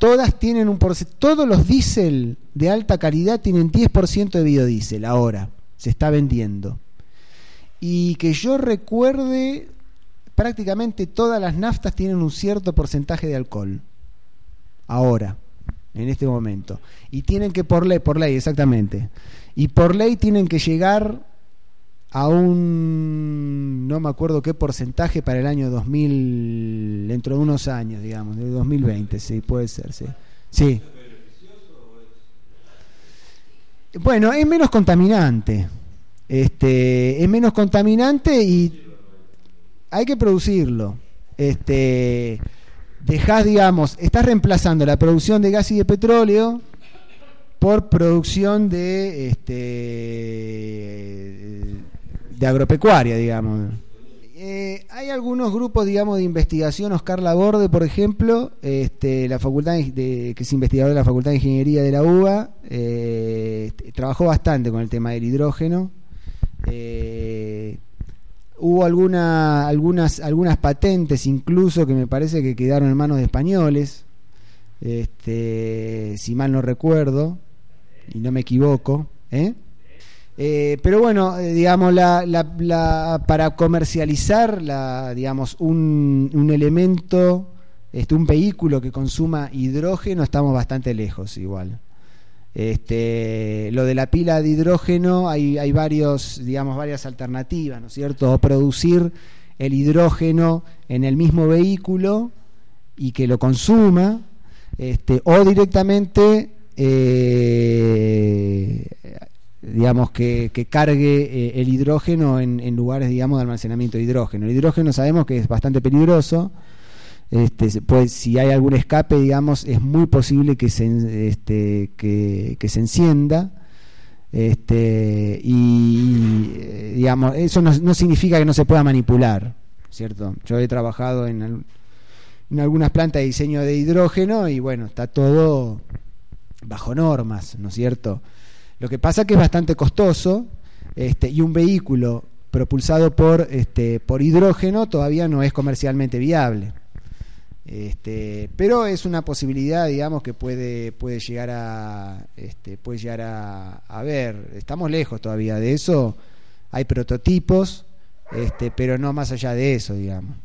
todas tienen un porcentaje, todos los diésel de alta calidad tienen 10% de biodiesel ahora, se está vendiendo. Y que yo recuerde, prácticamente todas las naftas tienen un cierto porcentaje de alcohol. Ahora, en este momento. Y tienen que, por ley, por ley, exactamente. Y por ley tienen que llegar a un, no me acuerdo qué porcentaje para el año 2000, dentro de unos años, digamos, de 2020, sí, puede ser, sí. Sí. Bueno, es menos contaminante. Este, es menos contaminante y hay que producirlo. Este, dejas, digamos, estás reemplazando la producción de gas y de petróleo por producción de este de agropecuaria, digamos. Eh, hay algunos grupos, digamos, de investigación. Oscar Laborde, por ejemplo, este, la facultad de, que es investigador de la Facultad de Ingeniería de la UBA, eh, trabajó bastante con el tema del hidrógeno. Eh, hubo alguna, algunas, algunas patentes incluso que me parece que quedaron en manos de españoles, este, si mal no recuerdo, y no me equivoco. ¿eh? Eh, pero bueno, eh, digamos, la, para comercializar digamos, un, un elemento, este, un vehículo que consuma hidrógeno, estamos bastante lejos igual. Este, lo de la pila de hidrógeno, hay, hay varios, digamos, varias alternativas, ¿no es cierto? O producir el hidrógeno en el mismo vehículo y que lo consuma, este, o directamente eh, digamos, que, cargue eh, el hidrógeno en, lugares, digamos, de almacenamiento de hidrógeno. El hidrógeno sabemos que es bastante peligroso. Este, pues si hay algún escape, digamos, es muy posible que se, este, que, se encienda. Este, y eh, digamos, eso no, significa que no se pueda manipular, ¿cierto? Yo he trabajado en, en algunas plantas de diseño de hidrógeno y bueno, está todo bajo normas, ¿no es cierto? Lo que pasa que es bastante costoso este, y un vehículo propulsado por, este, por hidrógeno todavía no es comercialmente viable. Este, pero es una posibilidad, digamos, que puede, puede llegar a este, puede llegar a, ver. Estamos lejos todavía de eso. Hay prototipos, este, pero no más allá de eso, digamos.